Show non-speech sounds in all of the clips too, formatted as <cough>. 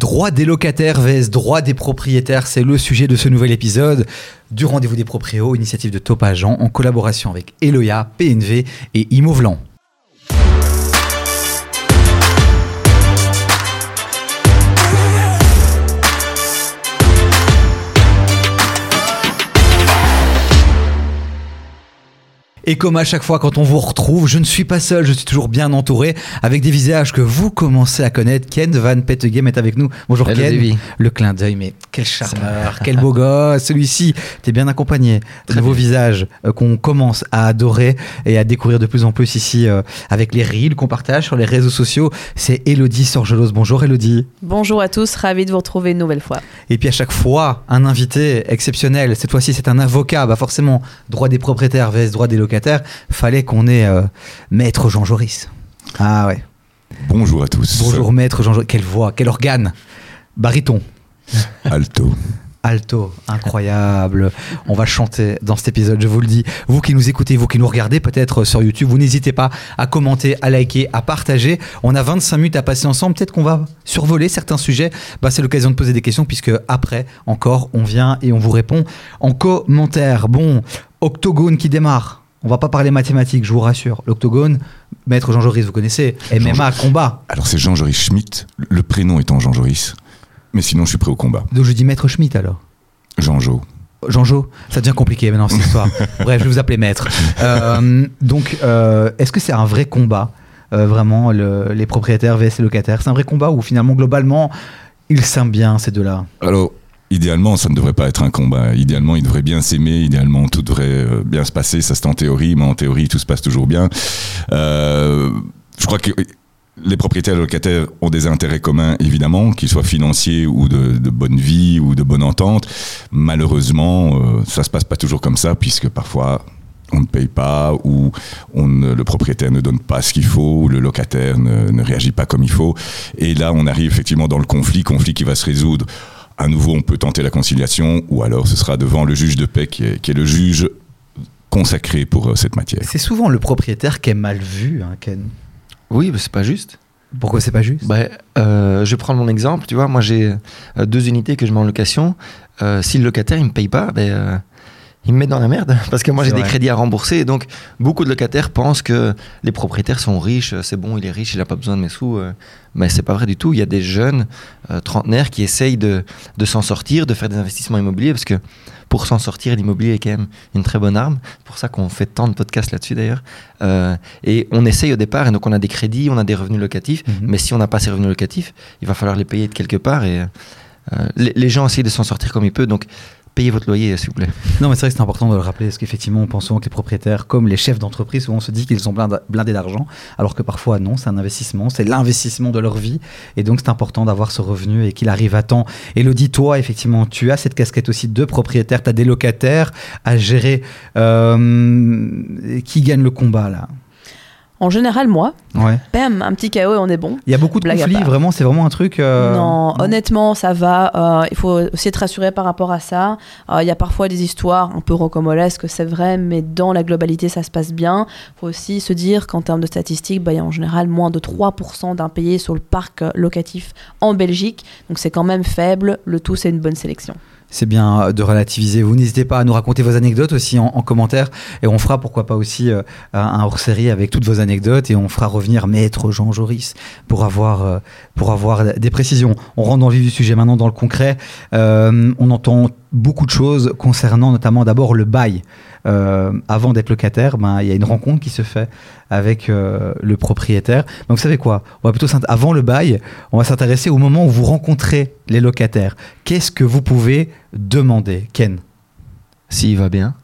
Droit des locataires vs droit des propriétaires, c'est le sujet de ce nouvel épisode du Rendez-vous des Proprios, initiative de Top Agent en collaboration avec Eloya, PNV et Imovlan. Et comme à chaque fois quand on vous retrouve, je ne suis pas seul, je suis toujours bien entouré avec des visages que vous commencez à connaître. Ken Van Petegem est avec nous. Bonjour Hello, Ken. Le clin d'œil, mais quel charmeur, quel beau <laughs> gosse. Celui-ci, t'es bien accompagné. De nouveaux visages euh, qu'on commence à adorer et à découvrir de plus en plus ici euh, avec les reels qu'on partage sur les réseaux sociaux. C'est Elodie Sorgelos. Bonjour Elodie. Bonjour à tous, ravi de vous retrouver une nouvelle fois. Et puis à chaque fois, un invité exceptionnel. Cette fois-ci, c'est un avocat. Bah forcément, droit des propriétaires vs droit des locataires. Fallait qu'on ait euh, maître Jean Joris. Ah ouais. Bonjour à tous. Bonjour maître Jean Joris. Quelle voix, quel organe. Baryton. Alto. <laughs> Alto, incroyable. On va chanter dans cet épisode, je vous le dis. Vous qui nous écoutez, vous qui nous regardez peut-être sur YouTube, vous n'hésitez pas à commenter, à liker, à partager. On a 25 minutes à passer ensemble. Peut-être qu'on va survoler certains sujets. Bah, c'est l'occasion de poser des questions puisque après, encore, on vient et on vous répond en commentaire. Bon, octogone qui démarre. On va pas parler mathématiques, je vous rassure. L'octogone, maître Jean Joris, vous connaissez. MMA, combat. Alors c'est Jean-Joris Schmitt, le prénom étant Jean-Joris. Mais sinon, je suis prêt au combat. Donc je dis maître Schmitt alors. Jean-Jo. Jean-Jo, ça devient compliqué maintenant cette histoire. <laughs> Bref, je vais vous appeler maître. Euh, donc, euh, est-ce que c'est un vrai combat, euh, vraiment, le- les propriétaires vs les locataires? C'est un vrai combat où finalement, globalement, ils s'aiment bien, ces deux-là? Alors, idéalement, ça ne devrait pas être un combat. Idéalement, ils devraient bien s'aimer. Idéalement, tout devrait euh, bien se passer. Ça, c'est en théorie, mais en théorie, tout se passe toujours bien. Euh, je crois que les propriétaires et les locataires ont des intérêts communs, évidemment, qu'ils soient financiers ou de, bonne vie ou de bonne entente. Malheureusement, euh, ça se passe pas toujours comme ça, puisque parfois on ne paye pas ou on le propriétaire ne donne pas ce qu'il faut ou le locataire ne, ne réagit pas comme il faut. Et là, on arrive effectivement dans le conflit, conflit qui va se résoudre. À nouveau, on peut tenter la conciliation ou alors ce sera devant le juge de paix qui est, qui est le juge consacré pour euh, cette matière. C'est souvent le propriétaire qui est mal vu, hein, Ken. Oui, mais c'est pas juste. Pourquoi c'est pas juste? Bah, euh, je vais prendre mon exemple. Tu vois, moi j'ai euh, deux unités que je mets en location. Euh, si le locataire il me paye pas, ben, euh, il me met dans la merde <laughs> parce que moi j'ai des crédits à rembourser. Et donc beaucoup de locataires pensent que les propriétaires sont riches. euh, C'est bon, il est riche, il a pas besoin de mes sous. euh. Mais c'est pas vrai du tout. Il y a des jeunes euh, trentenaires qui essayent de, de s'en sortir, de faire des investissements immobiliers parce que pour s'en sortir, l'immobilier est quand même une très bonne arme. C'est pour ça qu'on fait tant de podcasts là-dessus d'ailleurs. Euh, et on essaye au départ, et donc on a des crédits, on a des revenus locatifs. Mhm. Mais si on n'a pas ces revenus locatifs, il va falloir les payer de quelque part. Et euh, les, les gens essayent de s'en sortir comme ils peuvent. Donc payez votre loyer, s'il vous plaît. Non, mais c'est vrai que c'est important de le rappeler, parce qu'effectivement, on pense souvent que les propriétaires, comme les chefs d'entreprise, souvent se dit qu'ils sont blind- blindés d'argent, alors que parfois non, c'est un investissement, c'est l'investissement de leur vie, et donc c'est important d'avoir ce revenu et qu'il arrive à temps. Elodie, toi, effectivement, tu as cette casquette aussi de propriétaire, tu as des locataires à gérer. Euh, qui gagne le combat là? En général, moi, Ouais. bam, un petit KO et on est bon. Il y a beaucoup de Blague conflits, vraiment, c'est vraiment un truc. euh, non, honnêtement, ça va. Euh, il faut aussi être rassuré par rapport à ça. Euh, Il y a parfois des histoires un peu rocambolesques, c'est vrai, mais dans la globalité, ça se passe bien. Il faut aussi se dire qu'en termes de statistiques, bah, il y a en général moins de 3% d'impayés sur le parc locatif en Belgique. Donc c'est quand même faible. Le tout, c'est une bonne sélection. C'est bien euh, de relativiser. Vous n'hésitez pas à nous raconter vos anecdotes aussi en, en commentaire et on fera pourquoi pas aussi euh, un- hors-série avec toutes vos anecdotes et on fera revenir Maître Jean Joris pour avoir, euh, pour avoir des précisions. On rentre dans le vif du sujet maintenant dans le concret. On entend beaucoup de choses concernant notamment d'abord le bail. Euh, avant d'être locataire, ben, il y a une rencontre qui se fait avec euh, le propriétaire. Donc vous savez quoi? On va plutôt avant le bail, on va s'intéresser au moment où vous rencontrez les locataires. Qu'est-ce que vous pouvez demander, Ken? S'il va bien.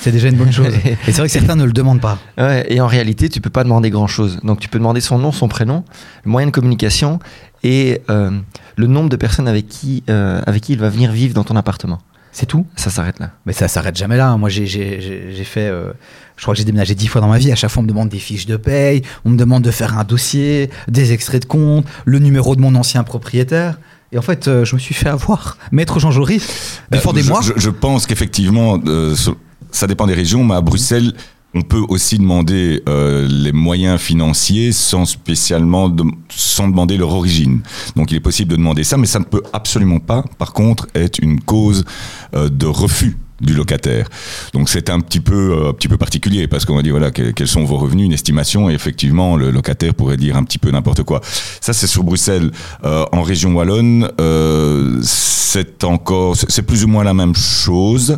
C'est déjà une bonne chose. <laughs> Et c'est vrai que certains ne le demandent pas. Ouais, et en réalité, tu peux pas demander grand-chose. Donc tu peux demander son nom, son prénom, le moyen de communication et euh, le nombre de personnes avec qui, avec qui il va venir vivre dans ton appartement. C'est tout Ça s'arrête là. Mais ça s'arrête jamais là. Moi, j'ai- j'ai j'ai- j'ai fait. euh, je crois que j'ai déménagé dix fois dans ma vie. À chaque fois, on me demande des fiches de paye, on me demande de faire un dossier, des extraits de compte, le numéro de mon ancien propriétaire. Et en fait, euh, je me suis fait avoir. Maître Jean Joris, défendez-moi. Euh, Je, je- je pense qu'effectivement, euh, ce- ça dépend des régions, mais à Bruxelles, on peut aussi demander euh, les moyens financiers sans spécialement de- sans demander leur origine. Donc il est possible de demander ça, mais ça ne peut absolument pas, par contre, être une cause euh, de refus du locataire. Donc c'est un petit peu euh, un petit peu particulier parce qu'on va dire voilà que- quels sont vos revenus, une estimation et effectivement le locataire pourrait dire un petit peu n'importe quoi. Ça c'est sur Bruxelles. Euh, en région wallonne, euh, c'est encore c'est c'est plus ou moins la même chose.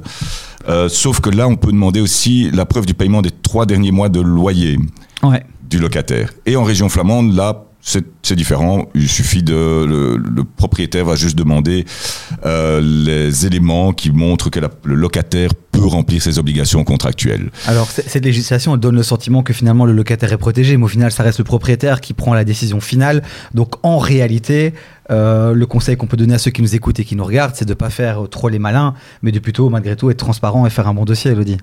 Euh, sauf que là, on peut demander aussi la preuve du paiement des trois derniers mois de loyer Ouais. du locataire. Et en région flamande, là, c'est différent. Il suffit de le, le propriétaire va juste demander euh, les éléments qui montrent que la- le locataire peut remplir ses obligations contractuelles. Alors, cette législation elle donne le sentiment que finalement le locataire est protégé, mais au final, ça reste le propriétaire qui prend la décision finale. Donc, en réalité, euh, le conseil qu'on peut donner à ceux qui nous écoutent et qui nous regardent, c'est de ne pas faire trop les malins, mais de plutôt, malgré tout, être transparent et faire un bon dossier, Elodie.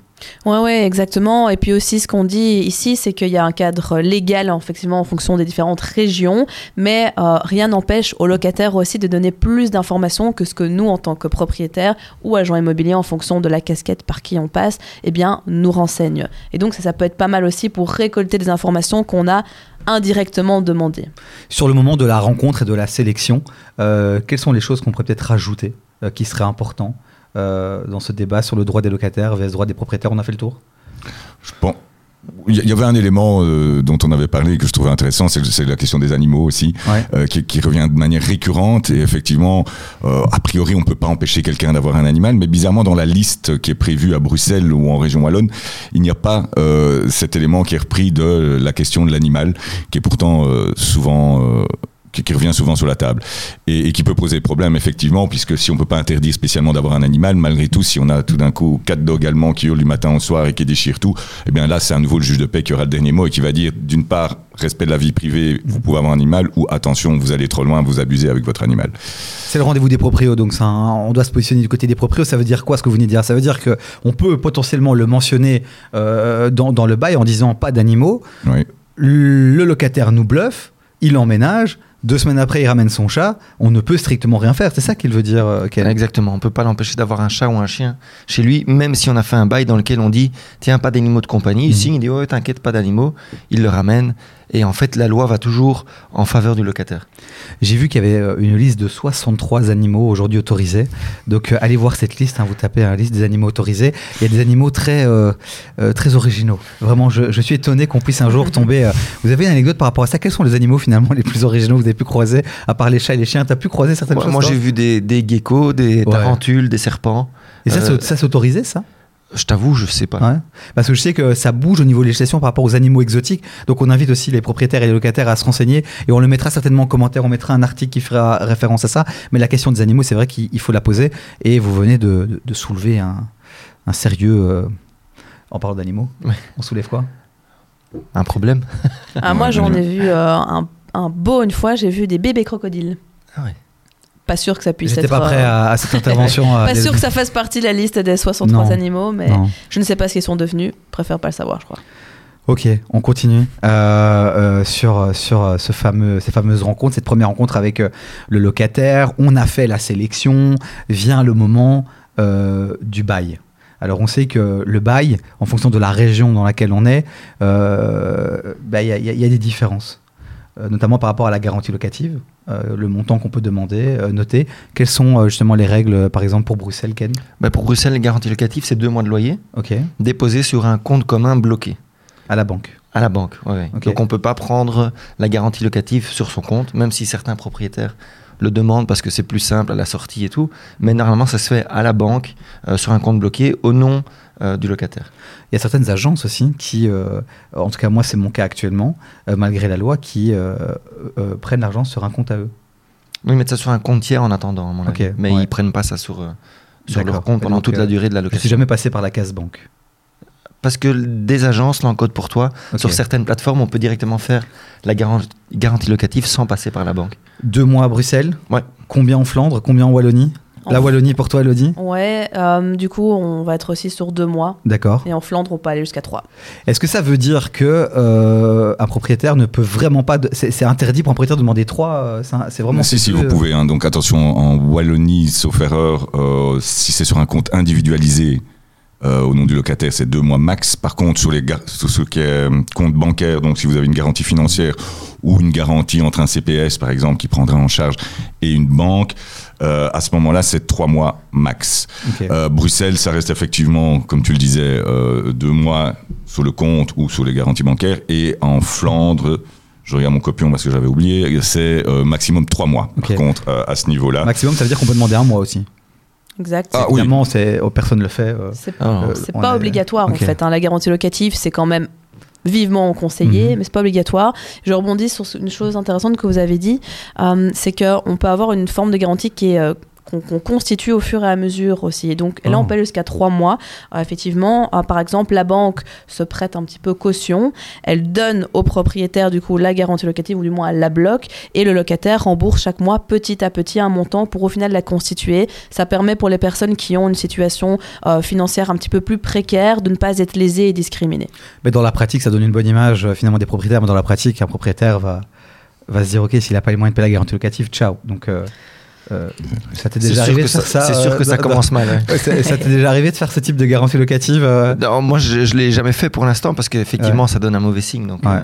Ouais, ouais, exactement. Et puis aussi, ce qu'on dit ici, c'est qu'il y a un cadre légal, effectivement, en fonction des différentes régions, mais euh, rien n'empêche aux locataires aussi de donner plus d'informations que ce que nous, en tant que propriétaires ou agents immobiliers, en fonction de la casquette par qui on passe, eh bien, nous renseignent. Et donc, ça, ça peut être pas mal aussi pour récolter des informations qu'on a indirectement demandées. Sur le moment de la rencontre et de la sélection, euh, quelles sont les choses qu'on pourrait peut-être rajouter euh, qui seraient importants euh, dans ce débat sur le droit des locataires vs le droit des propriétaires? On a fait le tour? Je pense. Il y avait un élément euh, dont on avait parlé que je trouvais intéressant, c'est c'est la question des animaux aussi, Ouais. euh, qui, qui revient de manière récurrente. Et effectivement, euh, a priori, on peut pas empêcher quelqu'un d'avoir un animal, mais bizarrement, dans la liste qui est prévue à Bruxelles ou en région wallonne, il n'y a pas euh, cet élément qui est repris de la question de l'animal, qui est pourtant euh, souvent euh, qui, qui revient souvent sur la table et, et qui peut poser problème effectivement puisque si on peut pas interdire spécialement d'avoir un animal malgré tout si on a tout d'un coup quatre dogs allemands qui hurlent du matin au soir et qui déchirent tout eh bien là c'est à nouveau le juge de paix qui aura le dernier mot et qui va dire d'une part respect de la vie privée vous pouvez avoir un animal ou attention vous allez trop loin vous abusez avec votre animal C'est le rendez-vous des proprios, donc ça, hein, on doit se positionner du côté des proprios. Ça veut dire quoi ce que vous venez de dire? Ça veut dire que on peut potentiellement le mentionner euh, dans, dans le bail en disant pas d'animaux. oui. Le locataire nous bluffe, il emménage. Deux semaines après, il ramène son chat. On ne peut strictement rien faire. C'est ça qu'il veut dire, euh, Ken. Exactement, on peut pas l'empêcher d'avoir un chat ou un chien chez lui, même si on a fait un bail dans lequel on dit tiens, pas d'animaux de compagnie. Il Mhm. signe, il dit ouais, t'inquiète, pas d'animaux. Il le ramène. Et en fait, la loi va toujours en faveur du locataire. J'ai vu qu'il y avait euh, une liste de 63 animaux aujourd'hui autorisés. Donc euh, allez voir cette liste, hein, vous tapez la liste des animaux autorisés. Il y a des animaux très, euh, euh, très originaux. Vraiment, je, je suis étonné qu'on puisse un jour tomber. euh, Vous avez une anecdote par rapport à ça? Quels sont les animaux finalement les plus originaux que vous avez pu croiser À part les chats et les chiens, t'as pu croiser certaines Moi, choses moi, j'ai vu des, des geckos, des Ouais. tarentules, des serpents. Et ça, Euh, ça c'est autorisé ça? Je t'avoue, je sais pas. Ouais. Parce que je sais que ça bouge au niveau législation par rapport aux animaux exotiques. Donc on invite aussi les propriétaires et les locataires à se renseigner. Et on le mettra certainement en commentaire. On mettra un article qui fera référence à ça. Mais la question des animaux, c'est vrai qu'il il faut la poser. Et vous venez de, de- de soulever un, un sérieux. euh, en parlant d'animaux, Ouais. on soulève quoi? Un problème Ah, moi, j'en ai vu euh, un, un beau une fois, j'ai vu des bébés crocodiles. Ah ouais. Pas sûr que ça puisse J'étais être. pas prêt à, à cette <laughs> intervention. euh, Pas des- sûr que ça fasse partie de la liste des 63 Non. animaux, mais Non. je ne sais pas ce qu'ils sont devenus. Préfère pas le savoir, je crois. Ok, on continue euh, euh, sur, sur ce fameux, ces fameuses rencontres, cette première rencontre avec euh, le locataire. On a fait la sélection, vient le moment du bail. Alors on sait que le bail, en fonction de la région dans laquelle on est, bah, il y, a- y y des différences, notamment par rapport à la garantie locative, euh, le montant qu'on peut demander, euh, noter. Quelles sont euh, justement les règles, par exemple pour Bruxelles, Ken? Bah, pour Bruxelles, les garanties locatives, c'est deux mois de loyer Ok, déposés sur un compte commun bloqué à la banque. à la banque. ouais. Ok. Donc on peut pas prendre la garantie locative sur son compte, même si certains propriétaires le demandent parce que c'est plus simple à la sortie et tout. Mais normalement, ça se fait à la banque sur un compte bloqué au nom euh, du locataire. Il y a certaines agences aussi qui, euh, en tout cas moi c'est mon cas actuellement, euh, malgré la loi, qui prennent l'argent sur un compte à eux. Oui, mettre ça sur un compte tiers en attendant, à mon avis. Mais ouais. ils prennent pas ça sur, sur leur compte pendant donc, toute la durée de la Je suis location. jamais passé par la case banque. Parce que des agences l'encodent pour toi. Sur certaines plateformes, on peut directement faire la garan- garantie locative sans passer par la banque. Deux mois à Bruxelles? Ouais. Combien en Flandre? Combien en Wallonie? La En- Wallonie pour toi, Elodie Ouais, euh, du coup, on va être aussi sur deux mois. D'accord. Et en Flandre, on peut aller jusqu'à trois. Est-ce que ça veut dire que euh, un propriétaire ne peut vraiment pas. de- C'est interdit pour un propriétaire de demander trois euh, C'est vraiment. si, si, vous pouvez. hein. donc attention, en Wallonie, sauf erreur, euh, si c'est sur un compte individualisé, euh, au nom du locataire, c'est deux mois max. Par contre, sur les sur ce qui est euh, compte bancaire, donc si vous avez une garantie financière ou une garantie entre un CPS, par exemple, qui prendra en charge, et une banque, euh, à ce moment-là, c'est trois mois max. Euh, Bruxelles, ça reste effectivement, comme tu le disais, deux mois sur le compte ou sur les garanties bancaires. Et en Flandre, je regarde mon copion parce que j'avais oublié, c'est maximum trois mois. Par contre, à ce niveau-là. Maximum, ça veut dire qu'on peut demander un mois aussi. Exact. Ah, oui. Évidemment, c'est, oh, personne ne le fait. euh. C'est Euh, pas est- obligatoire en fait. hein. La garantie locative, c'est quand même vivement conseillé, Mhm. mais c'est pas obligatoire. Je rebondis sur une chose intéressante que vous avez dit, euh, c'est qu'on peut avoir une forme de garantie qui est euh, qu'on constitue au fur et à mesure aussi. Et donc là, on aller jusqu'à trois mois. Effectivement, euh, par exemple, la banque se prête un petit peu caution, elle donne au propriétaire du coup la garantie locative ou du moins elle la bloque et le locataire rembourse chaque mois petit à petit un montant pour au final la constituer. Ça permet pour les personnes qui ont une situation euh, financière un petit peu plus précaire de ne pas être lésées et discriminées. Mais dans la pratique, ça donne une bonne image euh, finalement des propriétaires. Mais dans la pratique, un propriétaire va, va se dire Ok, s'il n'a pas les moyens de payer la garantie locative, ciao. Donc, euh, euh, ça t'est C'est déjà sûr arrivé que de faire ça, ça c'est sûr euh, que ça commence mal. ouais. Ouais, ça t'est déjà arrivé de faire ce type de garantie locative euh, Non, moi, je, je l'ai jamais fait pour l'instant parce qu'effectivement, ça donne un mauvais signe. Donc, euh,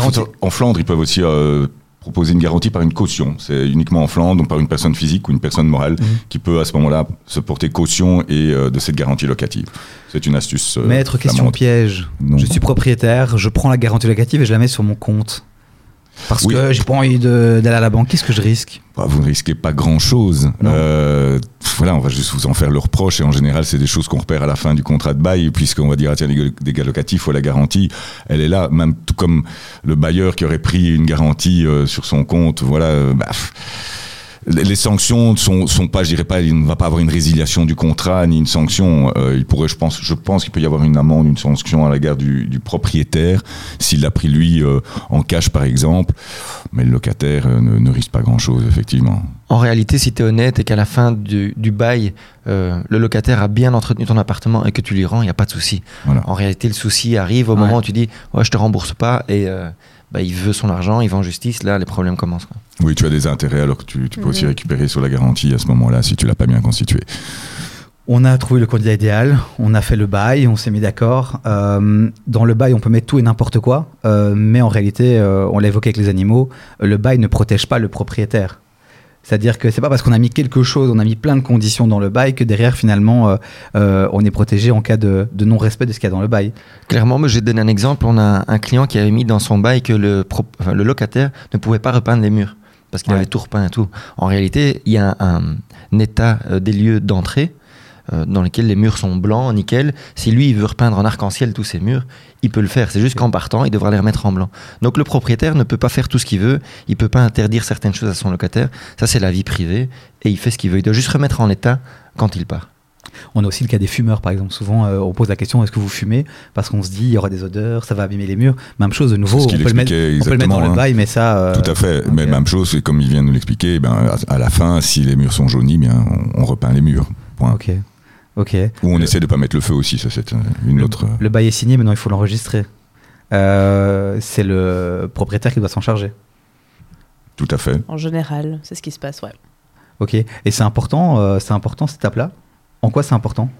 faut En Flandre, ils peuvent aussi euh, proposer une garantie par une caution. C'est uniquement en Flandre, donc par une personne physique ou une personne morale, Mhm. qui peut à ce moment-là se porter caution et euh, de cette garantie locative. C'est une astuce. euh, Maître, question piège. Non. Je suis propriétaire, je prends la garantie locative et je la mets sur mon compte. Parce Oui. que j'ai pas envie d'aller à la banque. Qu'est-ce que je risque? Bah, vous ne risquez pas grand-chose. Euh, voilà, on va juste vous en faire le reproche. Et en général, c'est des choses qu'on repère à la fin du contrat de bail, puisqu'on va dire, ah, tiens, les dégâts locatifs, faut la garantie. Elle est là, même tout comme le bailleur qui aurait pris une garantie euh, sur son compte. Voilà, euh, bah, pff, les sanctions sont, sont pas, je dirais pas, il ne va pas avoir une résiliation du contrat ni une sanction. Euh, il pourrait, je pense, je pense qu'il peut y avoir une amende, une sanction à la garde du, du propriétaire s'il l'a pris lui euh, en cash, par exemple. Mais le locataire euh, ne, ne risque pas grand-chose, effectivement. En réalité, si tu es honnête et qu'à la fin du, du bail, le locataire a bien entretenu ton appartement et que tu lui rends, il n'y a pas de souci. Voilà. En réalité, le souci arrive au Ouais. moment où tu dis Ouais, je te rembourse pas et bah, il veut son argent, il va en justice. Là, les problèmes commencent. quoi. Oui, tu as des intérêts alors que tu, tu peux aussi récupérer sur la garantie à ce moment-là si tu l'as pas bien constitué. On a trouvé le candidat idéal, on a fait le bail, on s'est mis d'accord. Euh, dans le bail, on peut mettre tout et n'importe quoi, euh, mais en réalité, euh, on l'a évoqué avec les animaux, le bail ne protège pas le propriétaire. C'est-à-dire que c'est pas parce qu'on a mis quelque chose, on a mis plein de conditions dans le bail que derrière, finalement, euh, euh, on est protégé en cas de, de non-respect de ce qu'il y a dans le bail. Clairement, moi, je donner un exemple. On a un client qui avait mis dans son bail que le, pro- enfin, le locataire ne pouvait pas repeindre les murs parce qu'il Ouais. avait tout repeint et tout. En réalité, il y a un, un état euh, des lieux d'entrée euh, dans lesquels les murs sont blancs, nickel. Si lui, il veut repeindre en arc-en-ciel tous ses murs, il peut le faire. C'est juste qu'en partant, il devra les remettre en blanc. Donc le propriétaire ne peut pas faire tout ce qu'il veut. Il peut pas interdire certaines choses à son locataire. Ça, c'est la vie privée et il fait ce qu'il veut. Il doit juste remettre en état quand il part. On a aussi le cas des fumeurs, par exemple. Souvent, euh, on pose la question est-ce que vous fumez? Parce qu'on se dit il y aura des odeurs, ça va abîmer les murs. Même chose de nouveau, on peut, le mettre, expliquait on peut le mettre dans le hein. bail, mais ça. euh, Tout à fait. Mais même chose, comme il vient de nous l'expliquer, ben, à, à la fin, si les murs sont jaunis, bien, on, on repeint les murs. Point. Ok. Ok. Ou on essaie de pas mettre le feu aussi, ça c'est euh, une autre. Le bail est signé, maintenant il faut l'enregistrer. Euh, c'est le propriétaire qui doit s'en charger. Tout à fait. En général, c'est ce qui se passe, ouais. Ok. Et c'est important, euh, c'est important cette étape-là? En quoi c'est important?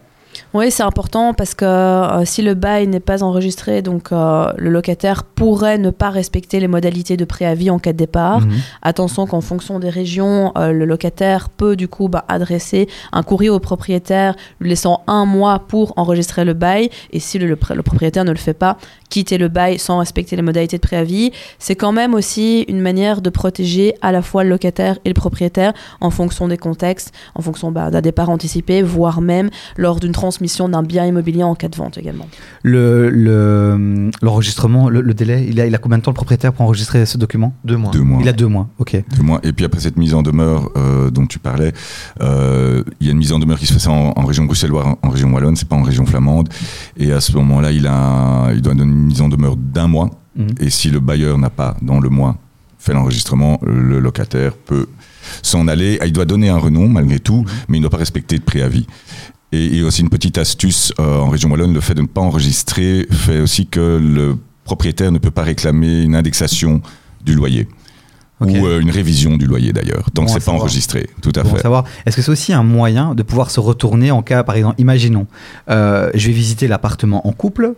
Oui, c'est important parce que euh, si le bail n'est pas enregistré, donc euh, le locataire pourrait ne pas respecter les modalités de préavis en cas de départ. Mhm. Attention qu'en fonction des régions, euh, le locataire peut du coup bah, adresser un courrier au propriétaire lui laissant un mois pour enregistrer le bail. Et si le, le pr- le propriétaire ne le fait pas, quitter le bail sans respecter les modalités de préavis. C'est quand même aussi une manière de protéger à la fois le locataire et le propriétaire en fonction des contextes, en fonction bah, d'un départ anticipé, voire même lors d'une transmission d'un bien immobilier en cas de vente également. Le- le- L'enregistrement, le, le délai, il a, il a combien de temps le propriétaire pour enregistrer ce document? Deux mois. Deux mois. Il a deux mois. Ok. Deux mois. Et puis après cette mise en demeure euh, dont tu parlais, euh, il y a une mise en demeure qui se fait ça en, en région bruxelloise, en, en région wallonne, c'est pas en région flamande. Et à ce moment-là, il a, il doit donner une mise en demeure d'un mois. Mhm. Et si le bailleur n'a pas dans le mois fait l'enregistrement, le locataire peut s'en aller. Ah, Il doit donner un renom malgré tout, mais il ne doit pas respecter de préavis. Et aussi une petite astuce euh, en région wallonne, le fait de ne pas enregistrer fait aussi que le propriétaire ne peut pas réclamer une indexation du loyer. Ou euh, une révision du loyer d'ailleurs. Donc Bon c'est pas savoir. enregistré, tout à fait. savoir, est-ce que c'est aussi un moyen de pouvoir se retourner en cas, par exemple, imaginons, euh, je vais visiter l'appartement en couple,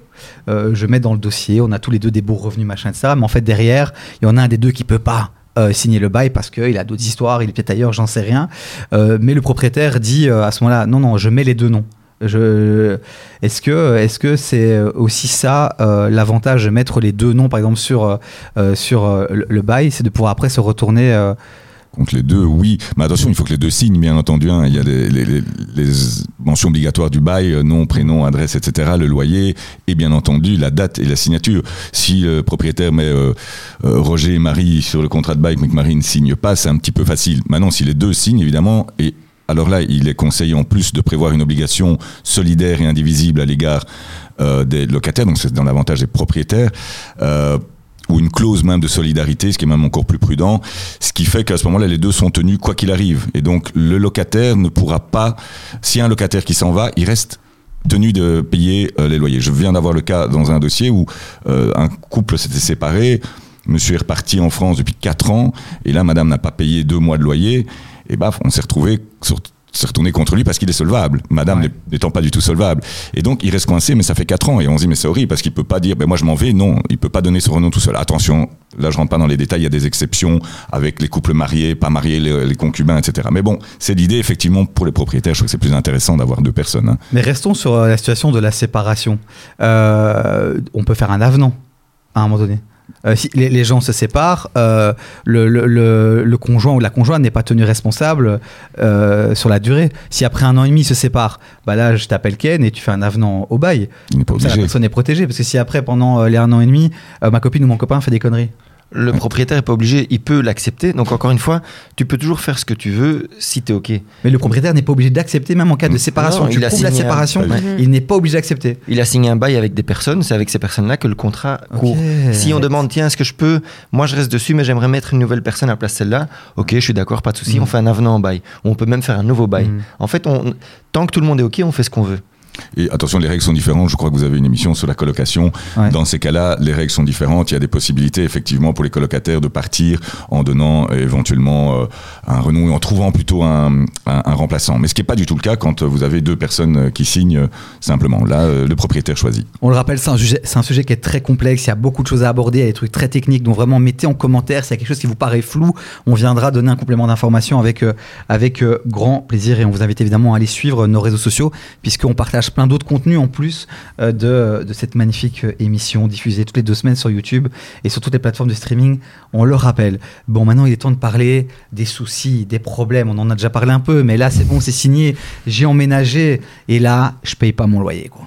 je mets dans le dossier, on a tous les deux des beaux revenus, machin de ça, mais en fait derrière, il y en a un des deux qui peut pas. Euh, signer le bail parce qu'il a d'autres histoires, il est peut-être ailleurs, j'en sais rien. Euh, mais le propriétaire dit euh, à ce moment-là, non, non, je mets les deux noms. Est-ce que est-ce c'est aussi ça l'avantage de mettre les deux noms par exemple sur sur le, le bail, c'est de pouvoir après se retourner contre les deux, oui. Mais attention, il faut que les deux signent, bien entendu. hein. Il y a les, mentions obligatoires du bail, euh, nom, prénom, adresse, etc., le loyer, et bien entendu la date et la signature. Si le propriétaire met euh, euh, Roger et Marie sur le contrat de bail, mais que Marie ne signe pas, c'est un petit peu facile. Maintenant, si les deux signent, évidemment, et alors là, il est conseillé en plus de prévoir une obligation solidaire et indivisible à l'égard des locataires, donc c'est dans l'avantage des propriétaires. Ou une clause même de solidarité, ce qui est même encore plus prudent, ce qui fait qu'à ce moment-là, les deux sont tenus quoi qu'il arrive. Et donc, le locataire ne pourra pas, s'il y a un locataire qui s'en va, il reste tenu de payer euh, les loyers. Je viens d'avoir le cas dans un dossier où euh, un couple s'était séparé, monsieur est reparti en France depuis 4 ans, et là, madame n'a pas payé deux mois de loyer, et baf, on s'est retrouvé sur s'est retourné contre lui parce qu'il est solvable, madame Ouais. n'étant pas du tout solvable. Et donc, il reste coincé, mais ça fait 4 ans. Et on se dit, mais c'est horrible parce qu'il peut pas dire, ben moi je m'en vais. Non, il peut pas donner son renom tout seul. Attention, là je rentre pas dans les détails, il y a des exceptions avec les couples mariés, pas mariés, les, les concubins, etc. Mais bon, c'est l'idée, effectivement, pour les propriétaires, je trouve que c'est plus intéressant d'avoir deux personnes. hein. Mais restons sur euh, la situation de la séparation. Euh, on peut faire un avenant à un moment donné. Euh, si les, les gens se séparent, euh, le, le- le- le conjoint ou la conjointe n'est pas tenu responsable euh, sur la durée. Si après un an et demi ils se séparent, bah là je t'appelle Ken et tu fais un avenant au bail. Comme ça la personne est protégée. Parce que si après pendant les un an et demi, ma copine ou mon copain fait des conneries. Le propriétaire est pas obligé, il peut l'accepter. Donc encore une fois, tu peux toujours faire ce que tu veux si tu es OK. Mais le propriétaire n'est pas obligé d'accepter, même en cas de Non, séparation. tu il a prouves la signé un- séparation, il n'est pas obligé d'accepter. Il a signé un bail avec des personnes, c'est avec ces personnes-là que le contrat court. Si on demande, tiens, est-ce que je peux, moi je reste dessus, mais j'aimerais mettre une nouvelle personne à la place de celle-là, ok, je suis d'accord, pas de souci, Mhm. on fait un avenant en bail. Ou on peut même faire un nouveau bail. Mhm. En fait, on, tant que tout le monde est ok, on fait ce qu'on veut. Et attention, les règles sont différentes. Je crois que vous avez une émission sur la colocation. Ouais. Dans ces cas-là, les règles sont différentes. Il y a des possibilités, effectivement, pour les colocataires de partir en donnant euh, éventuellement euh, un renom et en trouvant plutôt un, un- un remplaçant. Mais ce qui n'est pas du tout le cas quand euh, vous avez deux personnes qui signent simplement. Là, euh, le propriétaire choisit. On le rappelle, c'est un, sujet, c'est un sujet qui est très complexe, il y a beaucoup de choses à aborder, il y a des trucs très techniques, donc vraiment mettez en commentaire s'il y a quelque chose qui vous paraît flou, on viendra donner un complément d'information avec, euh, avec grand plaisir et on vous invite évidemment à aller suivre nos réseaux sociaux puisqu'on partage plein d'autres contenus en plus euh, de, de cette magnifique euh, émission diffusée toutes les deux semaines sur YouTube et sur toutes les plateformes de streaming, on le rappelle. Bon, maintenant il est temps de parler des soucis, des problèmes, on en a déjà parlé un peu, mais là c'est bon, c'est signé, j'ai emménagé et là je paye pas mon loyer quoi.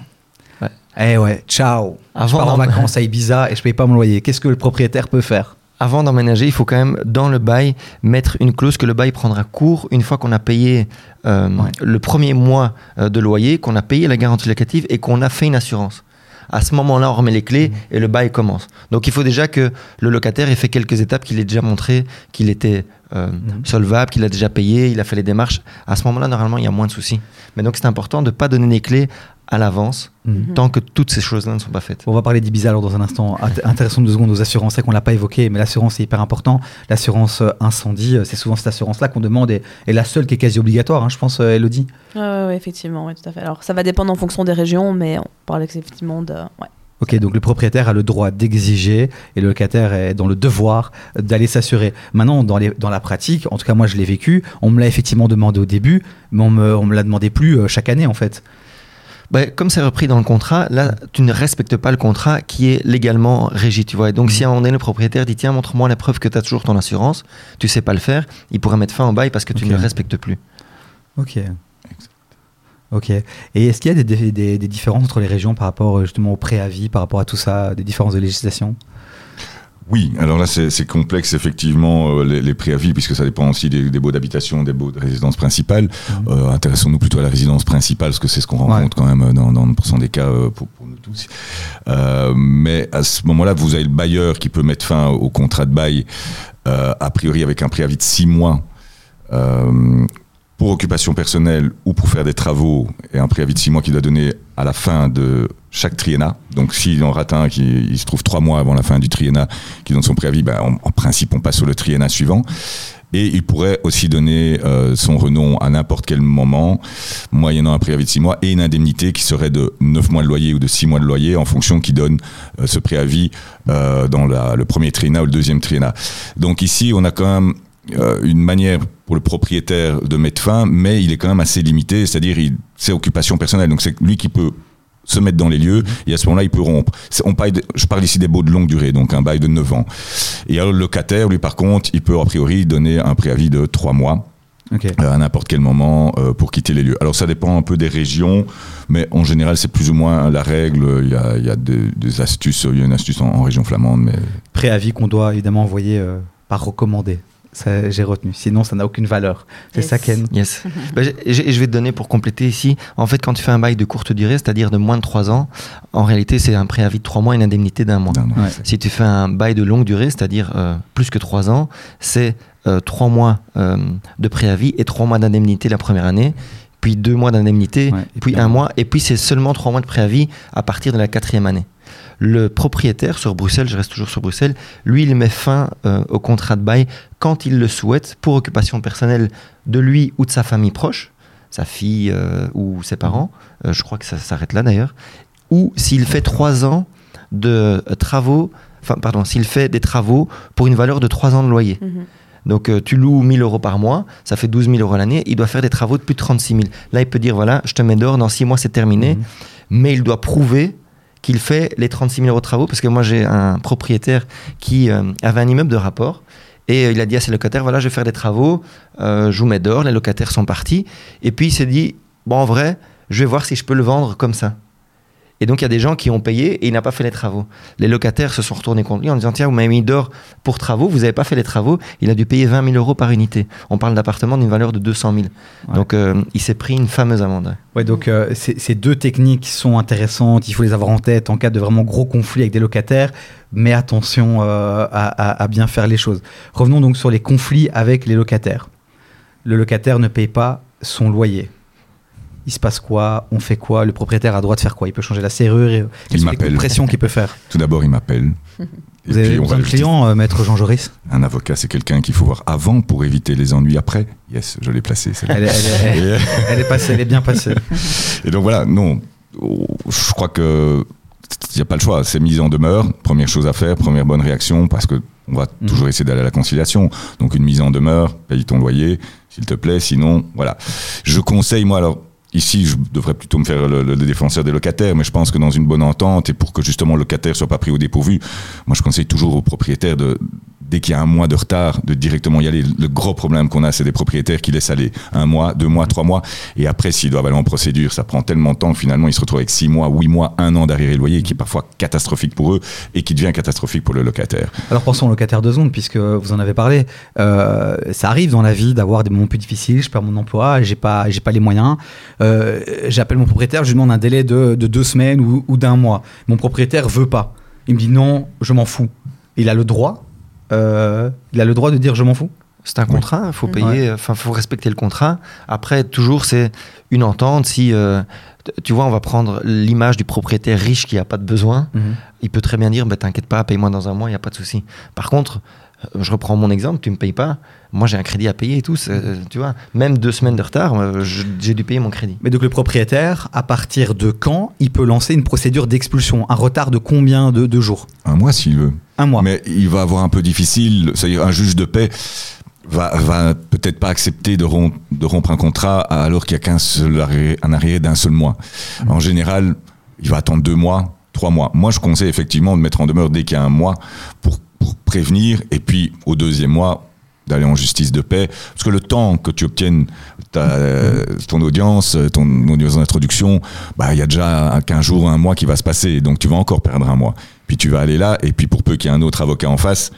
Eh ouais, ciao. je pars en vacances à Ibiza et je paye pas mon loyer. Qu'est-ce que le propriétaire peut faire? Avant d'emménager, il faut quand même, dans le bail, mettre une clause que le bail prendra court une fois qu'on a payé euh, Ouais. le premier mois euh, de loyer, qu'on a payé la garantie locative et qu'on a fait une assurance. À ce moment-là, on remet les clés et le bail commence. Donc il faut déjà que le locataire ait fait quelques étapes, qu'il ait déjà montré qu'il était euh, solvable, qu'il a déjà payé, il a fait les démarches. À ce moment-là, normalement, il y a moins de soucis. Mais donc c'est important de ne pas donner les clés à l'avance Mhm. tant que toutes ces choses-là ne sont pas faites. On va parler d'Ibiza alors dans un instant. Int- Intéressons deux secondes aux assurances. C'est qu'on l'a pas évoqué, mais l'assurance est hyper important. L'assurance euh, incendie, euh, c'est souvent cette assurance-là qu'on demande et, et la seule qui est quasi obligatoire, hein, je pense, euh, Elodie. Ouais, ouais, ouais, effectivement, ouais, tout à fait. Alors, ça va dépendre en fonction des régions, mais on parle effectivement de. Ouais. Ok, donc le propriétaire a le droit d'exiger et le locataire est dans le devoir d'aller s'assurer. Maintenant, dans, les, dans la pratique, en tout cas moi je l'ai vécu, on me l'a effectivement demandé au début, mais on me, on me l'a demandé plus euh, chaque année en fait. Bah, comme c'est repris dans le contrat, là, tu ne respectes pas le contrat qui est légalement régi, tu vois. Et donc, si à un moment donné, le propriétaire dit, tiens, montre-moi la preuve que tu as toujours ton assurance, tu sais pas le faire, il pourrait mettre fin au bail parce que tu ne le respectes plus. Ok. Ok. Et est-ce qu'il y a des, des- différences entre les régions par rapport justement au préavis, par rapport à tout ça, des différences de législation? Oui, alors là c'est complexe effectivement euh, les, les préavis puisque ça dépend aussi des, des baux d'habitation, des baux de résidence principale. Euh, Intéressons-nous plutôt à la résidence principale parce que c'est ce qu'on rencontre quand même euh, dans, dans 90% des cas euh, pour, pour nous tous. Euh, mais à ce moment-là, vous avez le bailleur qui peut mettre fin au contrat de bail euh, a priori avec un préavis de six mois. Pour occupation personnelle ou pour faire des travaux et un préavis de six mois qu'il doit donner à la fin de chaque triennat. Donc s'il en rate un, qui se trouve trois mois avant la fin du triennat, qui donne son préavis, ben, en, principe on passe sur le triennat suivant. Et il pourrait aussi donner euh, son renom à n'importe quel moment, moyennant un préavis de 6 mois, et une indemnité qui serait de 9 mois de loyer ou de 6 mois de loyer, en fonction qui donne euh, ce préavis euh, dans le premier triennat ou le deuxième triennat. Donc ici, on a quand même euh, une manière pour le propriétaire de mettre fin, mais il est quand même assez limité, c'est-à-dire c'est occupation personnelle, donc c'est lui qui peut se mettre dans les lieux et à ce moment-là il peut rompre. On parle de- je parle ici des baux de longue durée, donc un bail de 9 ans. Et alors le locataire, lui par contre, il peut a priori donner un préavis de 3 mois euh, à n'importe quel moment euh, pour quitter les lieux. Alors ça dépend un peu des régions, mais en général c'est plus ou moins la règle. Il y a, il y a des, des astuces, il y a une astuce en, en région flamande, mais Préavis qu'on doit évidemment envoyer euh, par recommandé. J'ai retenu. Sinon, ça n'a aucune valeur. C'est Yes. ça, Ken. Yes. Bah, j'ai- j'ai- je vais te donner pour compléter ici. En fait, quand tu fais un bail de courte durée, c'est-à-dire de moins de 3 ans, en réalité, c'est un préavis de 3 mois et une indemnité d'un mois. Ouais. Si tu fais un bail de longue durée, c'est-à-dire euh, plus que 3 ans, c'est 3 mois euh, de préavis et 3 mois d'indemnité la première année, puis 2 mois d'indemnité, Ouais. Puis un mois, et puis c'est seulement 3 mois de préavis à partir de la quatrième année. Le propriétaire sur Bruxelles, je reste toujours sur Bruxelles, lui, il met fin euh, au contrat de bail quand il le souhaite pour occupation personnelle de lui ou de sa famille proche, sa fille euh, ou ses parents. Euh, je crois que ça s'arrête là d'ailleurs. Ou s'il fait 3 ans de travaux, enfin pardon, s'il fait des travaux pour une valeur de 3 ans de loyer. Mhm. Donc euh, tu loues 1000 euros par mois, ça fait 12 000 euros l'année, il doit faire des travaux de plus de 36 000. Là, il peut dire, voilà, je te mets dehors, dans 6 mois c'est terminé, Mhm. mais il doit prouver qu'il fait les 36 000 euros de travaux, parce que moi j'ai un propriétaire qui euh, avait un immeuble de rapport, et euh, il a dit à ses locataires, voilà, je vais faire des travaux, euh, je vous mets dehors, les locataires sont partis, et puis il s'est dit, bon en vrai, je vais voir si je peux le vendre comme ça. Et donc il y a des gens qui ont payé et il n'a pas fait les travaux. Les locataires se sont retournés contre lui en disant tiens vous m'avez mis dehors pour travaux, vous n'avez pas fait les travaux. Il a dû payer 20 000 euros par unité. On parle d'appartement d'une valeur de 200 000. Ouais. Donc euh, il s'est pris une fameuse amende. Ouais, donc euh, ces deux techniques sont intéressantes. Il faut les avoir en tête en cas de vraiment gros conflits avec des locataires. Mais attention euh, à, à- à bien faire les choses. Revenons donc sur les conflits avec les locataires. Le locataire ne paye pas son loyer. Il se passe quoi On fait quoi Le propriétaire a droit de faire quoi Il peut changer la serrure et, Il m'appelle. pressions qu'il peut faire. Tout d'abord, il m'appelle. Et Vous avez puis, on besoin va de le clients, euh, maître Jean Joris Un avocat, c'est quelqu'un qu'il faut voir avant pour éviter les ennuis après. Yes, je l'ai placé. c'est elle, est- elle est- Et, <laughs> elle est passée, elle est bien passée. <laughs> et donc voilà, non, je crois que il n'y a pas le choix. C'est mise en demeure, première chose à faire, première bonne réaction, parce que on va Mhm. toujours essayer d'aller à la conciliation. Donc une mise en demeure, paye ton loyer, s'il te plaît. Sinon, voilà. Je conseille, moi, alors. Ici, je devrais plutôt me faire le, défenseur des locataires, mais je pense que dans une bonne entente et pour que justement le locataire soit pas pris au dépourvu, moi je conseille toujours aux propriétaires de, dès qu'il y a un mois de retard, de directement y aller. Le gros problème qu'on a, c'est des propriétaires qui laissent aller un mois, deux mois, trois mois, et après s'ils doivent aller en procédure, ça prend tellement de temps que finalement ils se retrouvent avec six mois, huit mois, un an d'arriéré loyer, qui est parfois catastrophique pour eux et qui devient catastrophique pour le locataire. Alors pensons aux locataires de zone, puisque vous en avez parlé. Euh, ça arrive dans la vie d'avoir des moments plus difficiles. Je perds mon emploi, j'ai pas, j'ai pas les moyens. Euh, J'appelle mon propriétaire, je lui demande un délai de, de deux semaines ou, ou d'un mois. Mon propriétaire veut pas. Il me dit non, je m'en fous. Il a le droit. Euh, il a le droit de dire je m'en fous. C'est un contrat, il faut Mhm. payer, enfin faut respecter le contrat. Après, toujours c'est une entente. Si euh, tu vois, on va prendre l'image du propriétaire riche qui a pas de besoin. il peut très bien dire bah, T'inquiète pas, paye-moi dans un mois, il n'y a pas de souci. Par contre, je reprends mon exemple, tu me payes pas, moi j'ai un crédit à payer et tout, euh, tu vois, même deux semaines de retard, euh, j'ai dû payer mon crédit. Mais donc le propriétaire, à partir de quand il peut lancer une procédure d'expulsion? Un retard de combien de, de jours? Un mois s'il veut. Un mois. Mais il va avoir un peu difficile, c'est-à-dire un juge de paix va, va peut-être pas accepter de rompre, de rompre un contrat alors qu'il n'y a qu'un seul arriéré, un arriéré d'un seul mois. En général, il va attendre deux mois, trois mois. Moi, je conseille effectivement de mettre en demeure dès qu'il y a un mois pour, pour prévenir, et puis au deuxième mois d'aller en justice de paix, parce que le temps que tu obtiennes ta, ton audience, ton audience d'introduction, bah, il y a déjà 15 jours, un mois qui va se passer, donc tu vas encore perdre un mois. Puis tu vas aller là, et puis pour peu qu'il y ait un autre avocat en face,